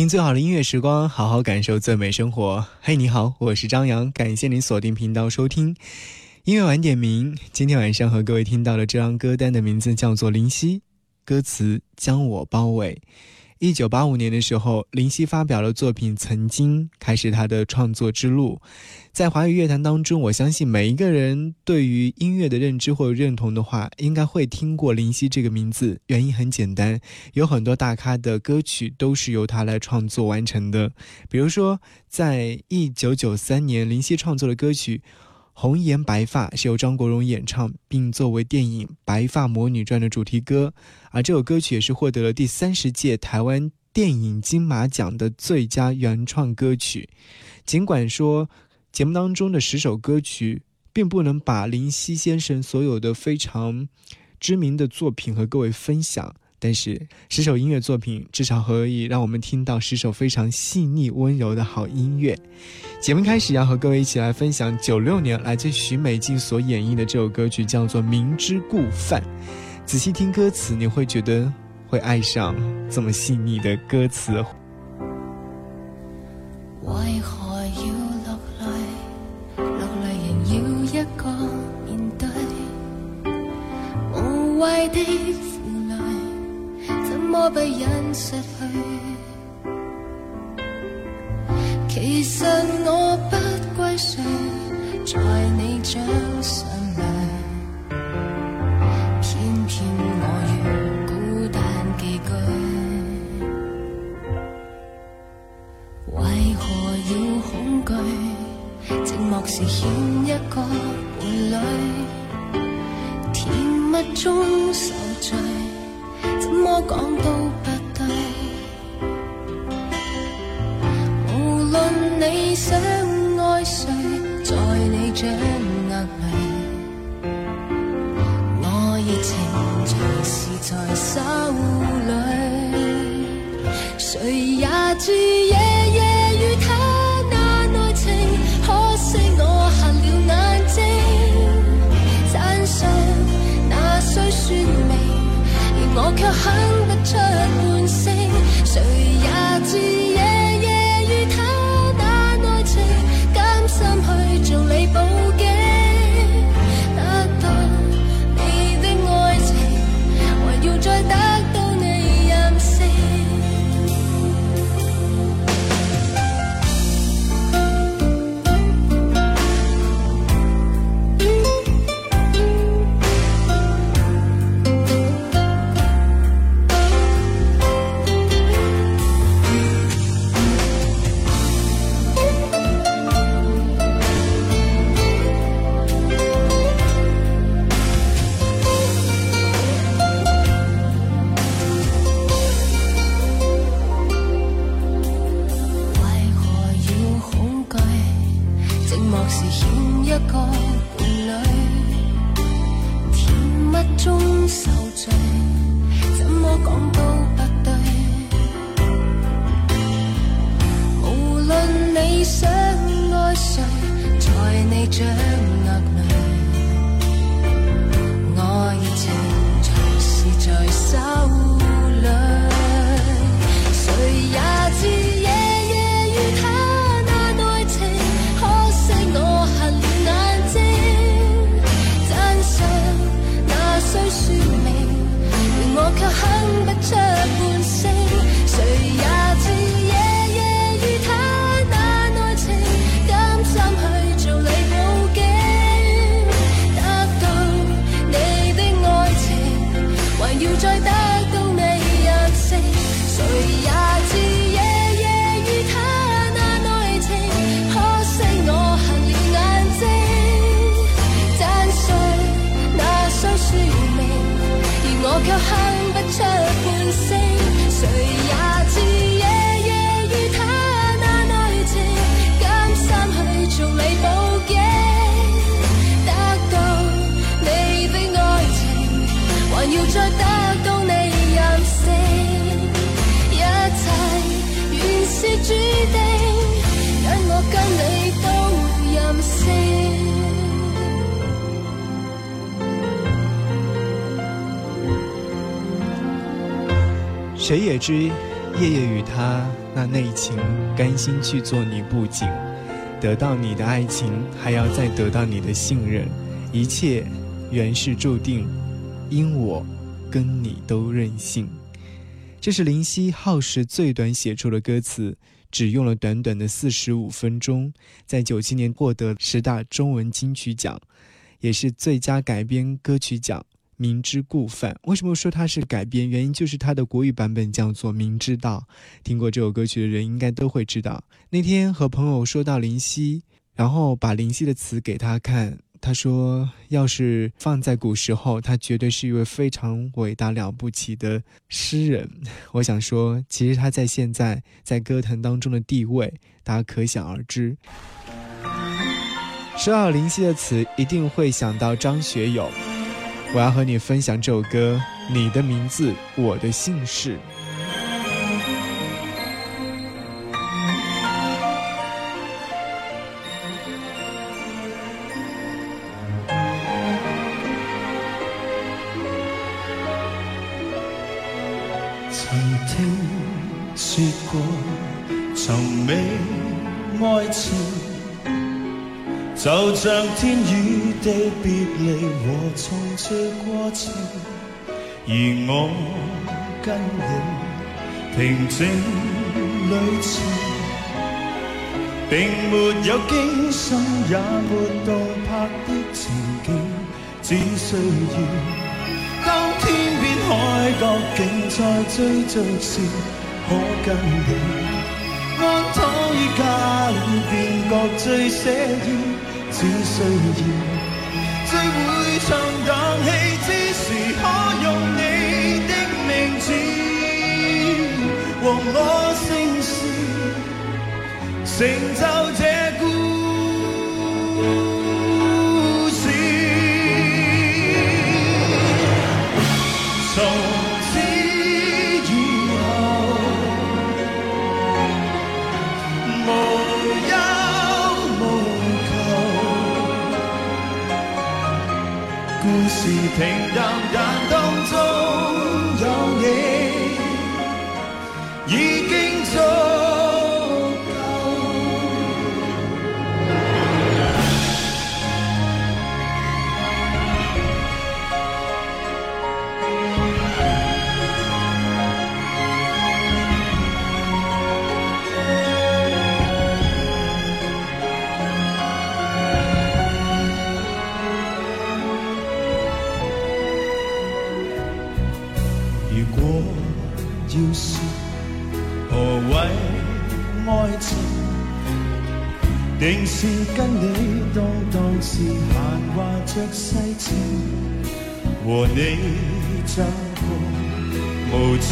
听最好的音乐时光，好好感受最美生活。嘿，你好，我是张扬，感谢您锁定频道收听音乐晚点名。今天晚上和各位听到的这张歌单的名字叫做《灵犀》，歌词将我包围。一九八五年的时候，林夕发表了作品《曾经》，开始他的创作之路。在华语乐坛当中，我相信每一个人对于音乐的认知或认同的话，应该会听过林夕这个名字。原因很简单，有很多大咖的歌曲都是由他来创作完成的。比如说，在一九九三年，林夕创作的歌曲。红颜白发是由张国荣演唱，并作为电影《白发魔女传》的主题歌，而这首歌曲也是获得了第三十届台湾电影金马奖的最佳原创歌曲。尽管说节目当中的十首歌曲并不能把林夕先生所有的非常知名的作品和各位分享。但是十首音乐作品至少可以让我们听到十首非常细腻温柔的好音乐。节目开始要和各位一起来分享九六年来自许美静所演绎的这首歌曲，叫做《明知故犯》。仔细听歌词，你会觉得会爱上这么细腻的歌词。为何要落泪？落泪仍要一个面对，无谓的。么被人失去？这不。谁也知夜夜与他那内情，甘心去做你布景，得到你的爱情，还要再得到你的信任，一切原是注定，因我跟你都任性。这是林夕耗时最短写出的歌词，只用了短短的四十五分钟，在九七年获得十大中文金曲奖，也是最佳改编歌曲奖。明知故犯，为什么说它是改编？原因就是它的国语版本叫做《明知道》。听过这首歌曲的人应该都会知道。那天和朋友说到林夕，然后把林夕的词给他看，他说：“要是放在古时候，他绝对是一位非常伟大了不起的诗人。”我想说，其实他在现在在歌坛当中的地位，大家可想而知。说到林夕的词，一定会想到张学友。我要和你分享这首歌，你的名字，我的姓氏。曾听说过，从未爱情。就像天与地别离和重聚过程，而我跟你平静旅程，并没有惊心也没动魄的情景，只需要当天边海角竟在追逐时，可跟你安躺于家里，便觉最写意。只需要最会唱荡气之时，可用你的名字和我姓氏，成就这让，让。是跟你当当时闲话着世情，和你走过无尽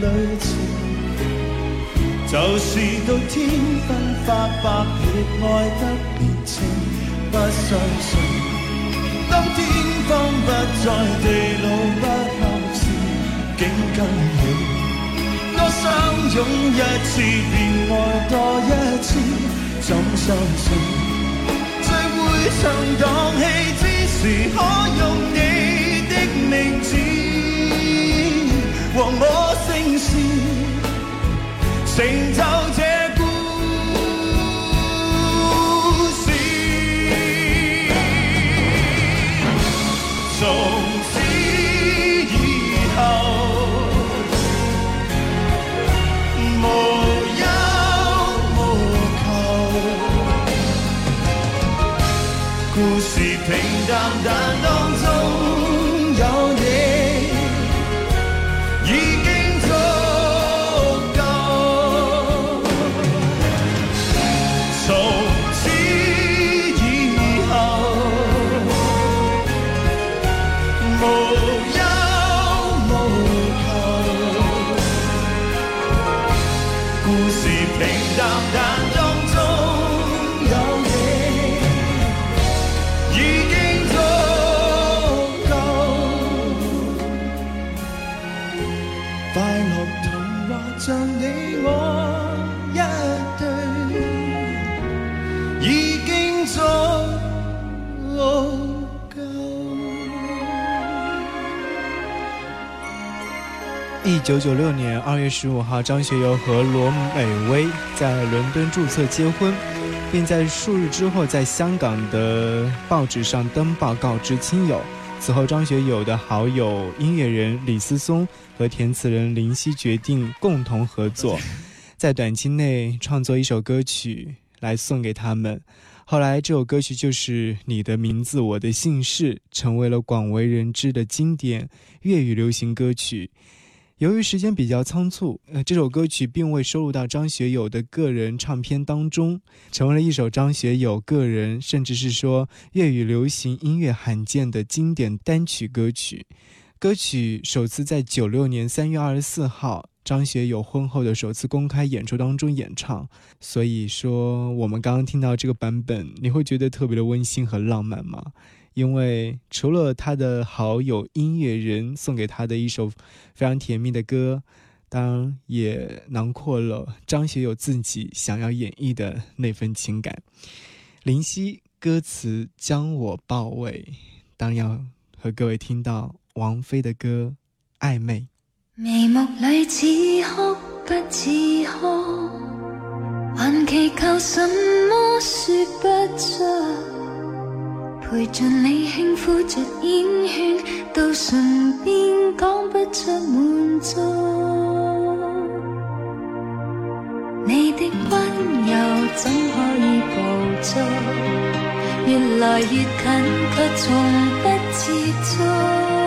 旅程，就是到天昏发白亦爱得年轻。不相信，当天荒不再，地老不合时，竟跟你多相拥一次，便爱多一次。怎相信聚会唱荡气之时，可用你的名字。和我姓氏，成就故事平淡，但当中有你九九六年二月十五号，张学友和罗美薇在伦敦注册结婚，并在数日之后在香港的报纸上登报告知亲友。此后，张学友的好友音乐人李思松和填词人林夕决定共同合作，在短期内创作一首歌曲来送给他们。后来，这首歌曲就是《你的名字，我的姓氏》，成为了广为人知的经典粤语流行歌曲。由于时间比较仓促，呃，这首歌曲并未收录到张学友的个人唱片当中，成为了一首张学友个人，甚至是说粤语流行音乐罕见的经典单曲歌曲。歌曲首次在九六年三月二十四号张学友婚后的首次公开演出当中演唱。所以说，我们刚刚听到这个版本，你会觉得特别的温馨和浪漫吗？因为除了他的好友音乐人送给他的一首非常甜蜜的歌，当然也囊括了张学友自己想要演绎的那份情感。林夕歌词将我包围，当要和各位听到王菲的歌《暧昧》。眉目里似哭不似哭，还祈求什么说不出。陪着你轻呼着烟圈，到唇边讲不出满足。你的温柔怎可以捕捉？越来越近，却从不接触。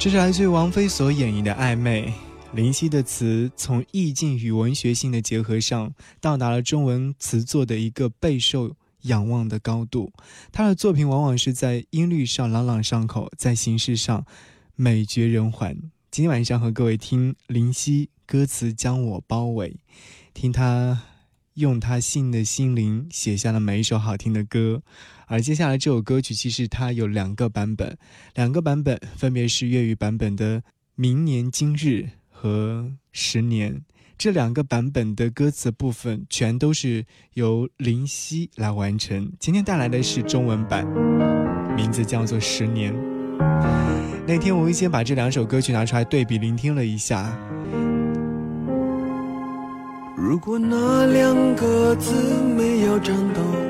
这是来自于王菲所演绎的《暧昧》。林夕的词从意境与文学性的结合上，到达了中文词作的一个备受仰望的高度。他的作品往往是在音律上朗朗上口，在形式上美绝人寰。今天晚上和各位听林夕歌词将我包围，听他用他信的心灵写下了每一首好听的歌。而接下来这首歌曲，其实它有两个版本，两个版本分别是粤语版本的《明年今日》和《十年》。这两个版本的歌词部分全都是由林夕来完成。今天带来的是中文版，名字叫做《十年》。那天无意间把这两首歌曲拿出来对比聆听了一下。如果那两个字没有颤抖。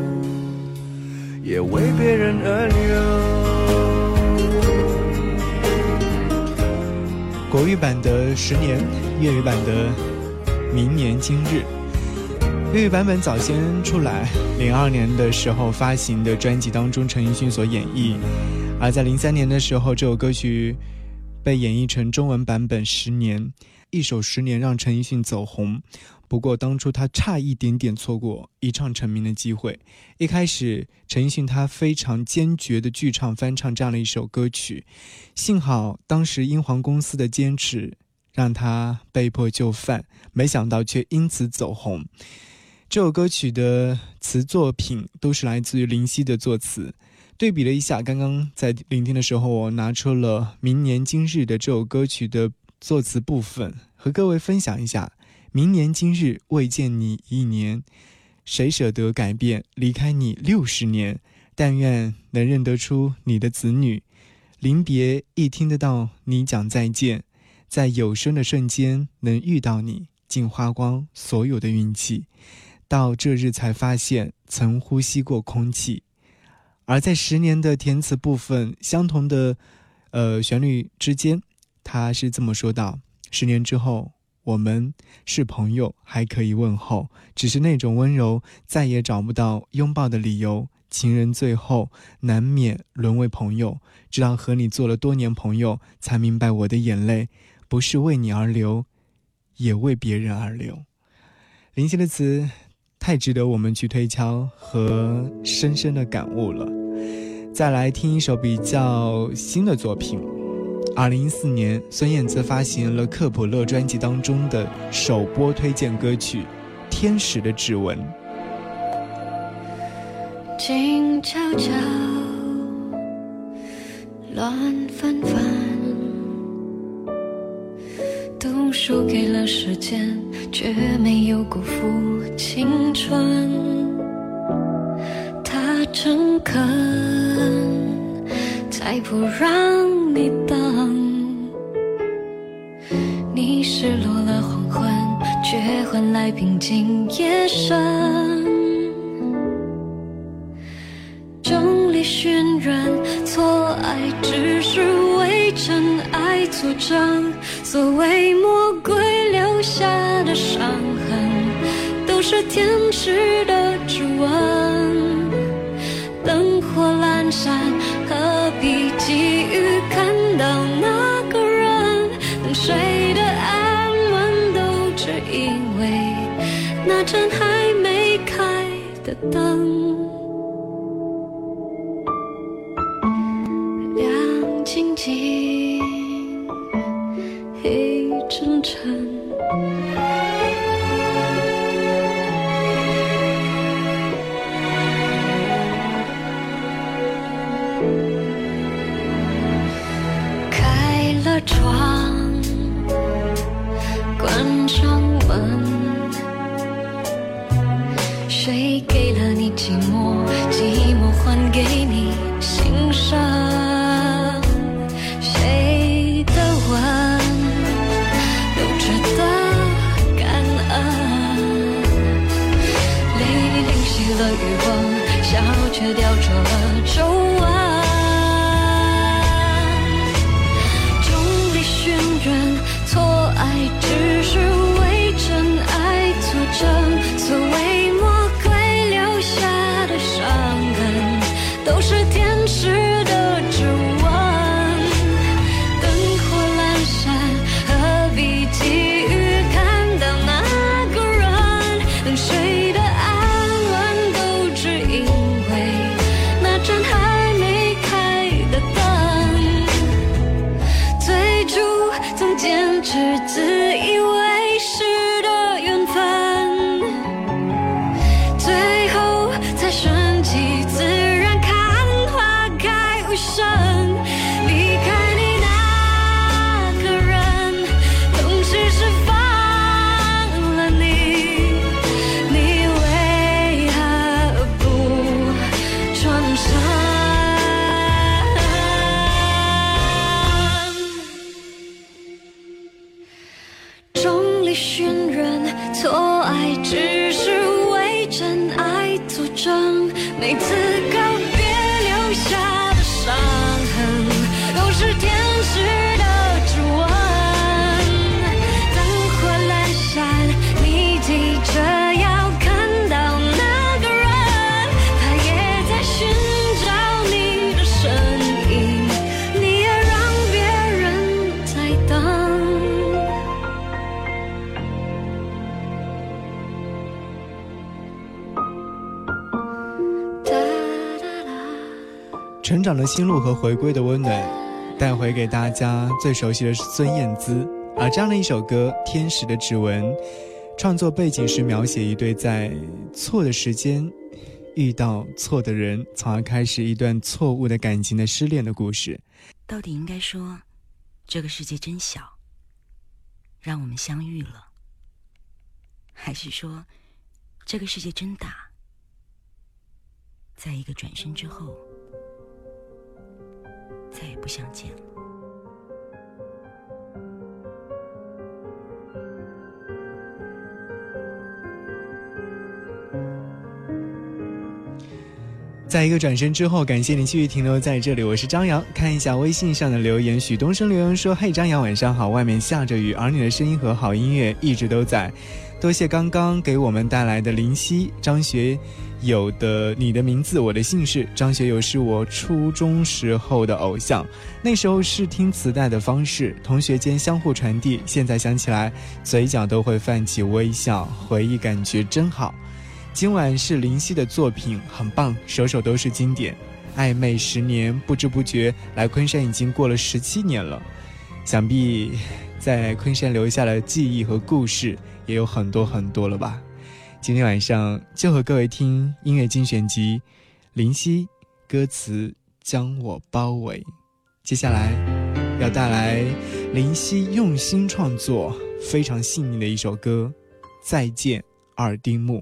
也为别人而流。国语版的《十年》，粤语版的《明年今日》。粤语版本早先出来，零二年的时候发行的专辑当中，陈奕迅所演绎；而在零三年的时候，这首歌曲被演绎成中文版本《十年》，一首《十年》让陈奕迅走红。不过当初他差一点点错过一唱成名的机会。一开始，陈奕迅他非常坚决的剧唱翻唱这样的一首歌曲，幸好当时英皇公司的坚持让他被迫就范，没想到却因此走红。这首歌曲的词作品都是来自于林夕的作词。对比了一下，刚刚在聆听的时候，我拿出了《明年今日》的这首歌曲的作词部分，和各位分享一下。明年今日未见你一年，谁舍得改变离开你六十年？但愿能认得出你的子女，临别亦听得到你讲再见，在有生的瞬间能遇到你，竟花光所有的运气。到这日才发现曾呼吸过空气。而在十年的填词部分，相同的，呃旋律之间，他是这么说道：十年之后。我们是朋友，还可以问候，只是那种温柔再也找不到拥抱的理由。情人最后难免沦为朋友，直到和你做了多年朋友，才明白我的眼泪不是为你而流，也为别人而流。林夕的词太值得我们去推敲和深深的感悟了。再来听一首比较新的作品。二零一四年，孙燕姿发行了克普勒专辑当中的首播推荐歌曲《天使的指纹》。静悄悄，乱纷纷，都输给了时间，却没有辜负青春。他诚恳，才不让你等。你失落了黄昏，却换来平静夜深。众里寻人，错爱只是为真爱作证。所谓魔鬼留下的伤痕，都是天使的指纹。灯火阑珊，等成长的心路和回归的温暖，带回给大家最熟悉的是孙燕姿。而这样的一首歌《天使的指纹》，创作背景是描写一对在错的时间遇到错的人，从而开始一段错误的感情的失恋的故事。到底应该说，这个世界真小，让我们相遇了，还是说，这个世界真大，在一个转身之后，再也不相见了？在一个转身之后，感谢你继续停留在这里。我是张扬，看一下微信上的留言。许东升留言说：“嘿，张扬，晚上好，外面下着雨，而你的声音和好音乐一直都在。多谢刚刚给我们带来的林夕、张学友的《你的名字我的姓氏》。张学友是我初中时候的偶像，那时候是听磁带的方式，同学间相互传递。现在想起来，嘴角都会泛起微笑，回忆感觉真好。”今晚是林夕的作品，很棒，首首都是经典。暧昧十年，不知不觉来昆山已经过了十七年了，想必在昆山留下了记忆和故事也有很多很多了吧。今天晚上就和各位听音乐精选集，林夕歌词将我包围。接下来要带来林夕用心创作、非常细腻的一首歌，《再见二丁目》。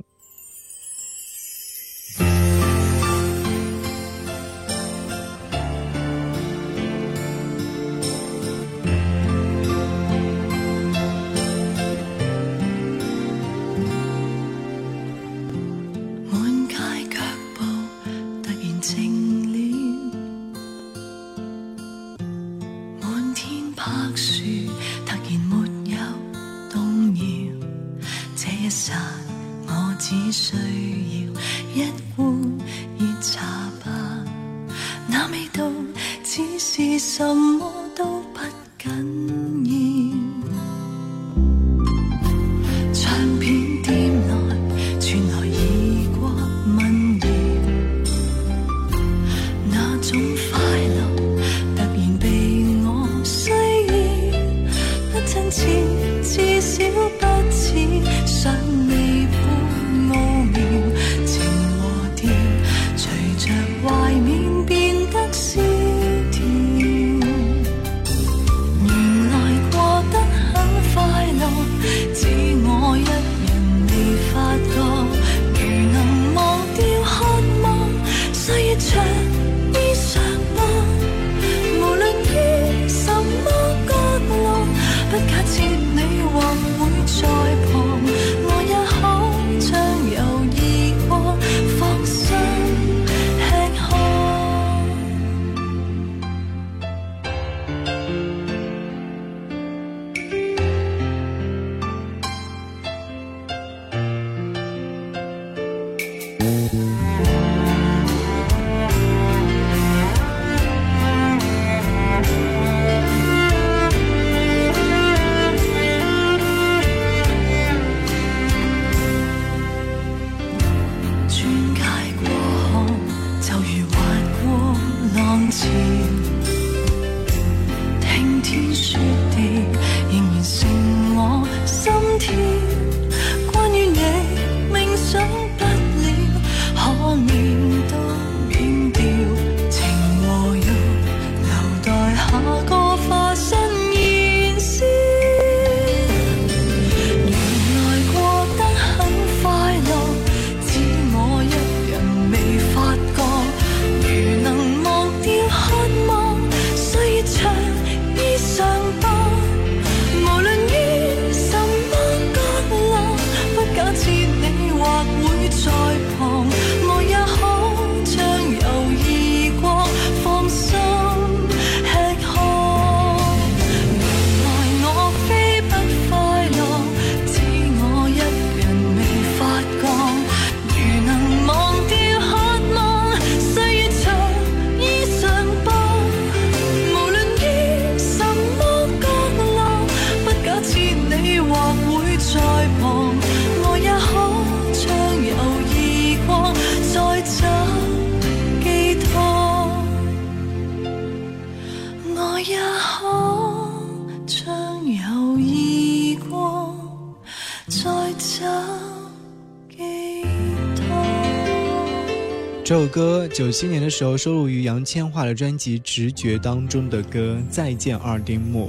这首歌九七年的时候收录于杨千嬅的专辑《直觉》当中的歌《再见二丁目》。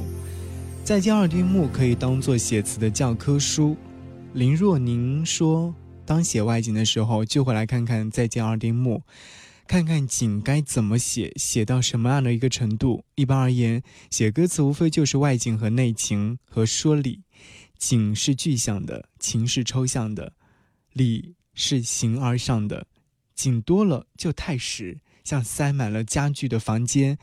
《再见二丁目》可以当做写词的教科书。林若宁说：“当写外景的时候，就会来看看《再见二丁目》，看看景该怎么写，写到什么样的一个程度。一般而言，写歌词无非就是外景和内情和说理。景是具象的，情是抽象的，理是形而上的。”景多了就太实，像塞满了家具的房间，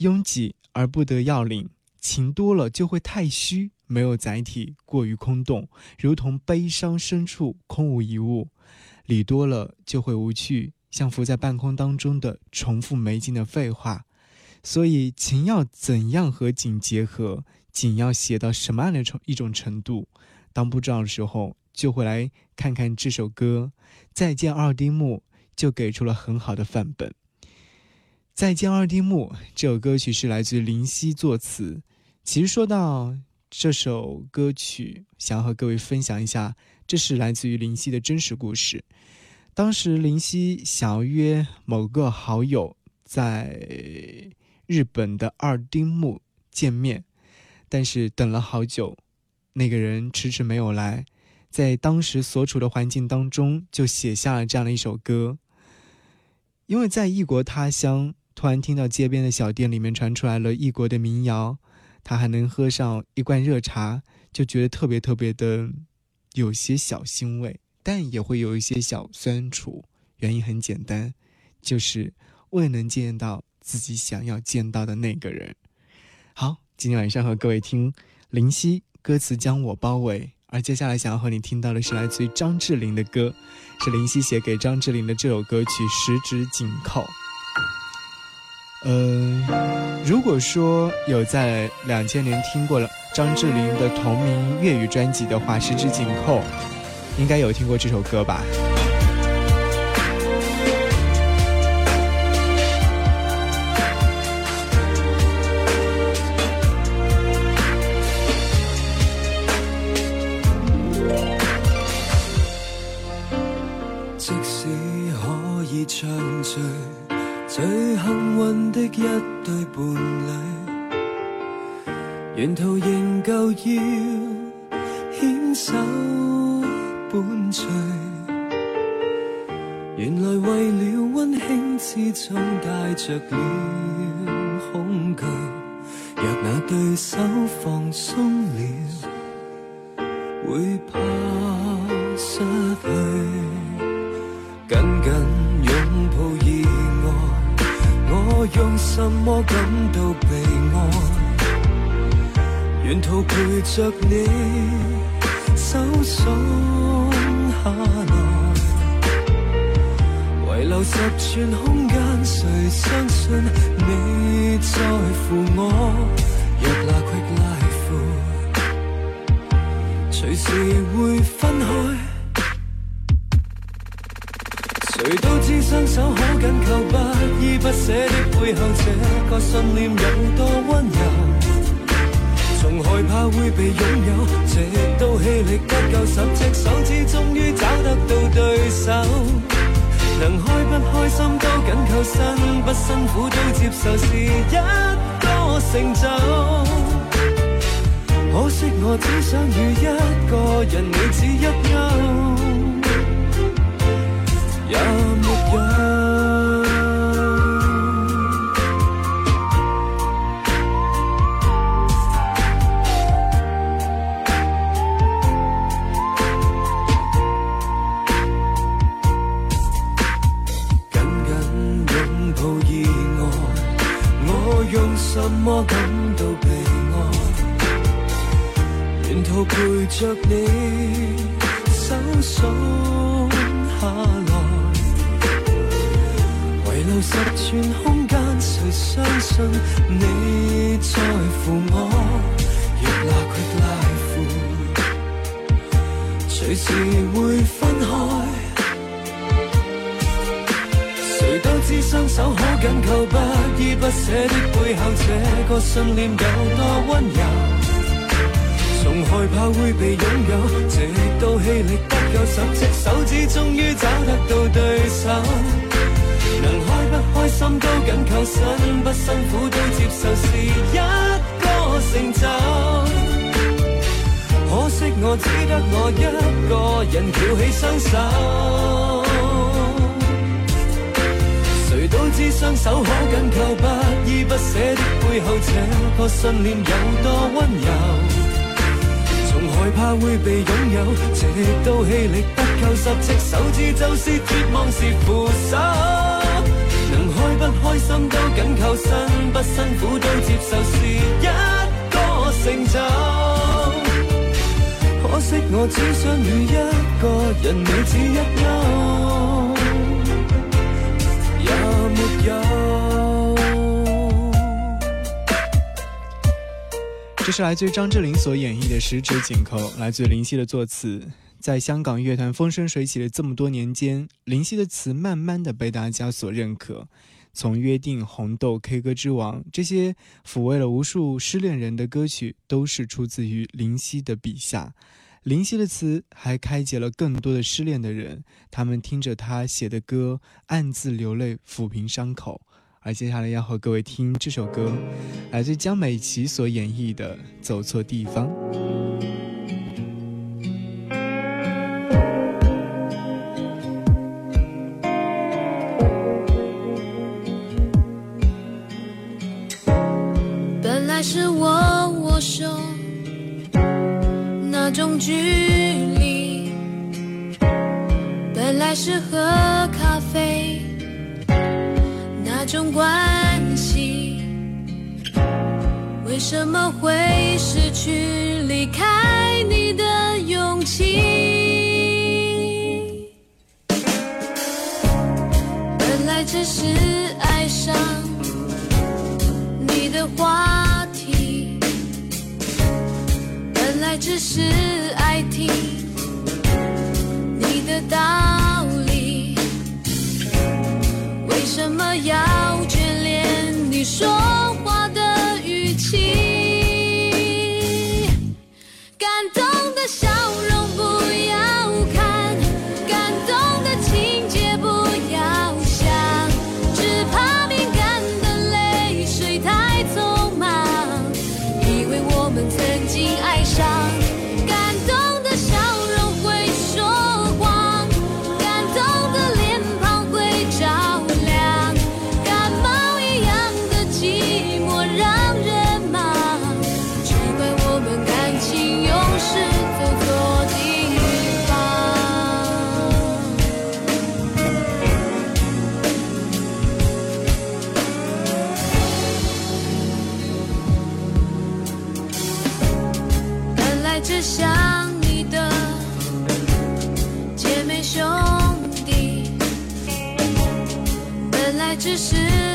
拥挤而不得要领；情多了就会太虚，没有载体，过于空洞，如同悲伤深处空无一物；理多了就会无趣，像浮在半空当中的重复没劲的废话。所以，情要怎样和景结合？景要写到什么样的程一种程度？当不知道的时候，就会来看看这首歌《再见二丁目》，就给出了很好的范本。《再见二丁目》这首歌曲是来自林夕作词。其实说到这首歌曲，想要和各位分享一下，这是来自于林夕的真实故事。当时林夕想要约某个好友在日本的二丁目见面，但是等了好久。那个人迟迟没有来，在当时所处的环境当中，就写下了这样的一首歌。因为在异国他乡，突然听到街边的小店里面传出来了异国的民谣，他还能喝上一罐热茶，就觉得特别特别的有些小欣慰，但也会有一些小酸楚。原因很简单，就是未能见到自己想要见到的那个人。好，今天晚上和各位听林夕。歌词将我包围，而接下来想要和你听到的是来自于张智霖的歌，是林夕写给张智霖的这首歌曲《十指紧扣》。嗯，如果说有在两千年听过了张智霖的同名粤语专辑的话，《十指紧扣》应该有听过这首歌吧。即使可以畅聚，最幸运的一对伴侣，沿途仍旧要牵手。伴随，原来为了温馨之中带着了恐惧。若那对手放松了，会怕失去。紧紧拥抱意外，我用什么感到被爱？沿途陪着你，搜索下来，遗留十寸空间，谁相信你在乎我？若那 quick life，随时会分开。谁都知双手可紧扣，不依不舍的背后，这个信念有多温柔。害怕会被拥有，直到气力不够，十只手指终于找得到对手。能开不开心都紧扣，辛不辛苦都接受，是一个成就。可惜我只想与一个人，你只一勾，也没有。怎么感到被爱？沿途陪着你，手松下来，遗留十寸空间，谁相信你在乎我？若那 quick life，随时会分开。双手可紧扣，不依不舍的背后，这个信念有多温柔？从害怕会被拥有，直到气力不够，十只手指终于找得到对手。能开不开心都紧扣，辛不辛苦都接受，是一个成就。可惜我只得我一个人翘起双手。都知双手可紧扣，不依不舍的背后，这个信念有多温柔。从害怕會被擁有，直到氣力不夠，十隻手指就是絕望是扶手。能開不開心都緊扣，辛不辛苦都接受，是一個成就。可惜我只想与一個人，你只一休这是来自于张智霖所演绎的《十指紧扣》，来自于林夕的作词。在香港乐坛风生水起的这么多年间，林夕的词慢慢的被大家所认可。从《约定》《红豆》《K 歌之王》这些抚慰了无数失恋人的歌曲，都是出自于林夕的笔下。林夕的词还开解了更多的失恋的人，他们听着他写的歌，暗自流泪，抚平伤口。而接下来要和各位听这首歌，来自江美琪所演绎的《走错地方》。我们曾经爱上。只是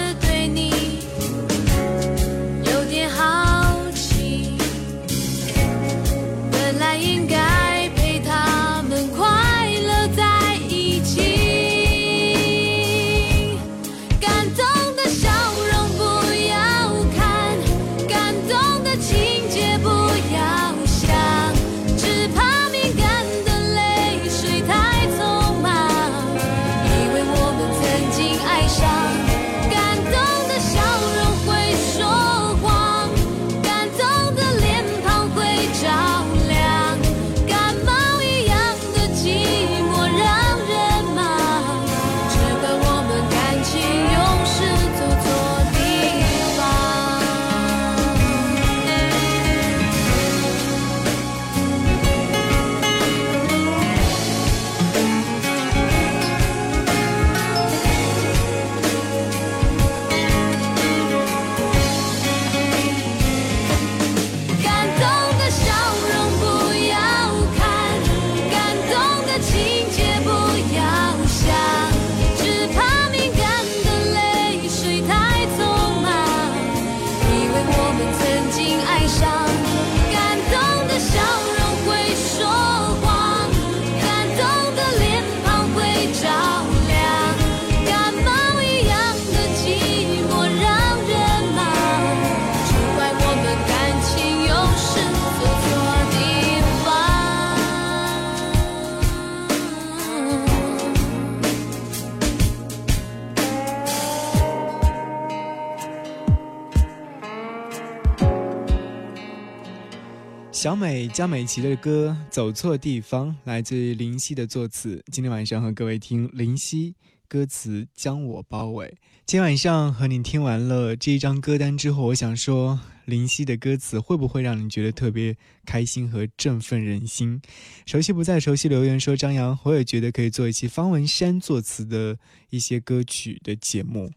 小美江美琪的歌《走错地方》来自于林夕的作词。今天晚上和各位听林夕歌词将我包围。今天晚上和你听完了这一张歌单之后，我想说，林夕的歌词会不会让你觉得特别开心和振奋人心？熟悉不再熟悉，留言说张扬，我也觉得可以做一期方文山作词的一些歌曲的节目。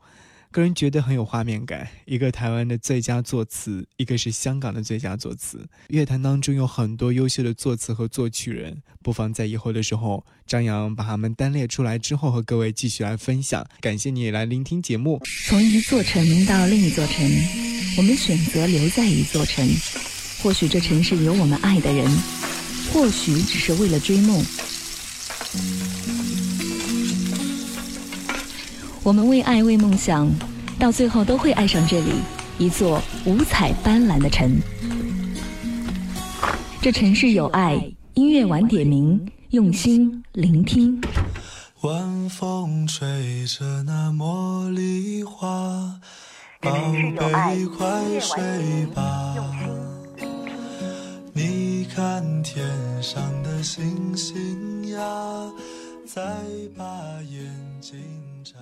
个人觉得很有画面感，一个台湾的最佳作词，一个是香港的最佳作词。乐坛当中有很多优秀的作词和作曲人，不妨在以后的时候，张扬把他们单列出来之后，和各位继续来分享。感谢你来聆听节目。从一座城到另一座城，我们选择留在一座城。或许这城市有我们爱的人，或许只是为了追梦。我们为爱，为梦想，到最后都会爱上这里，一座五彩斑斓的城。这城市有爱，音乐晚点名，用心聆听。晚风吹着那茉莉花，宝贝快睡吧。你看天上的星星呀，再把眼睛眨。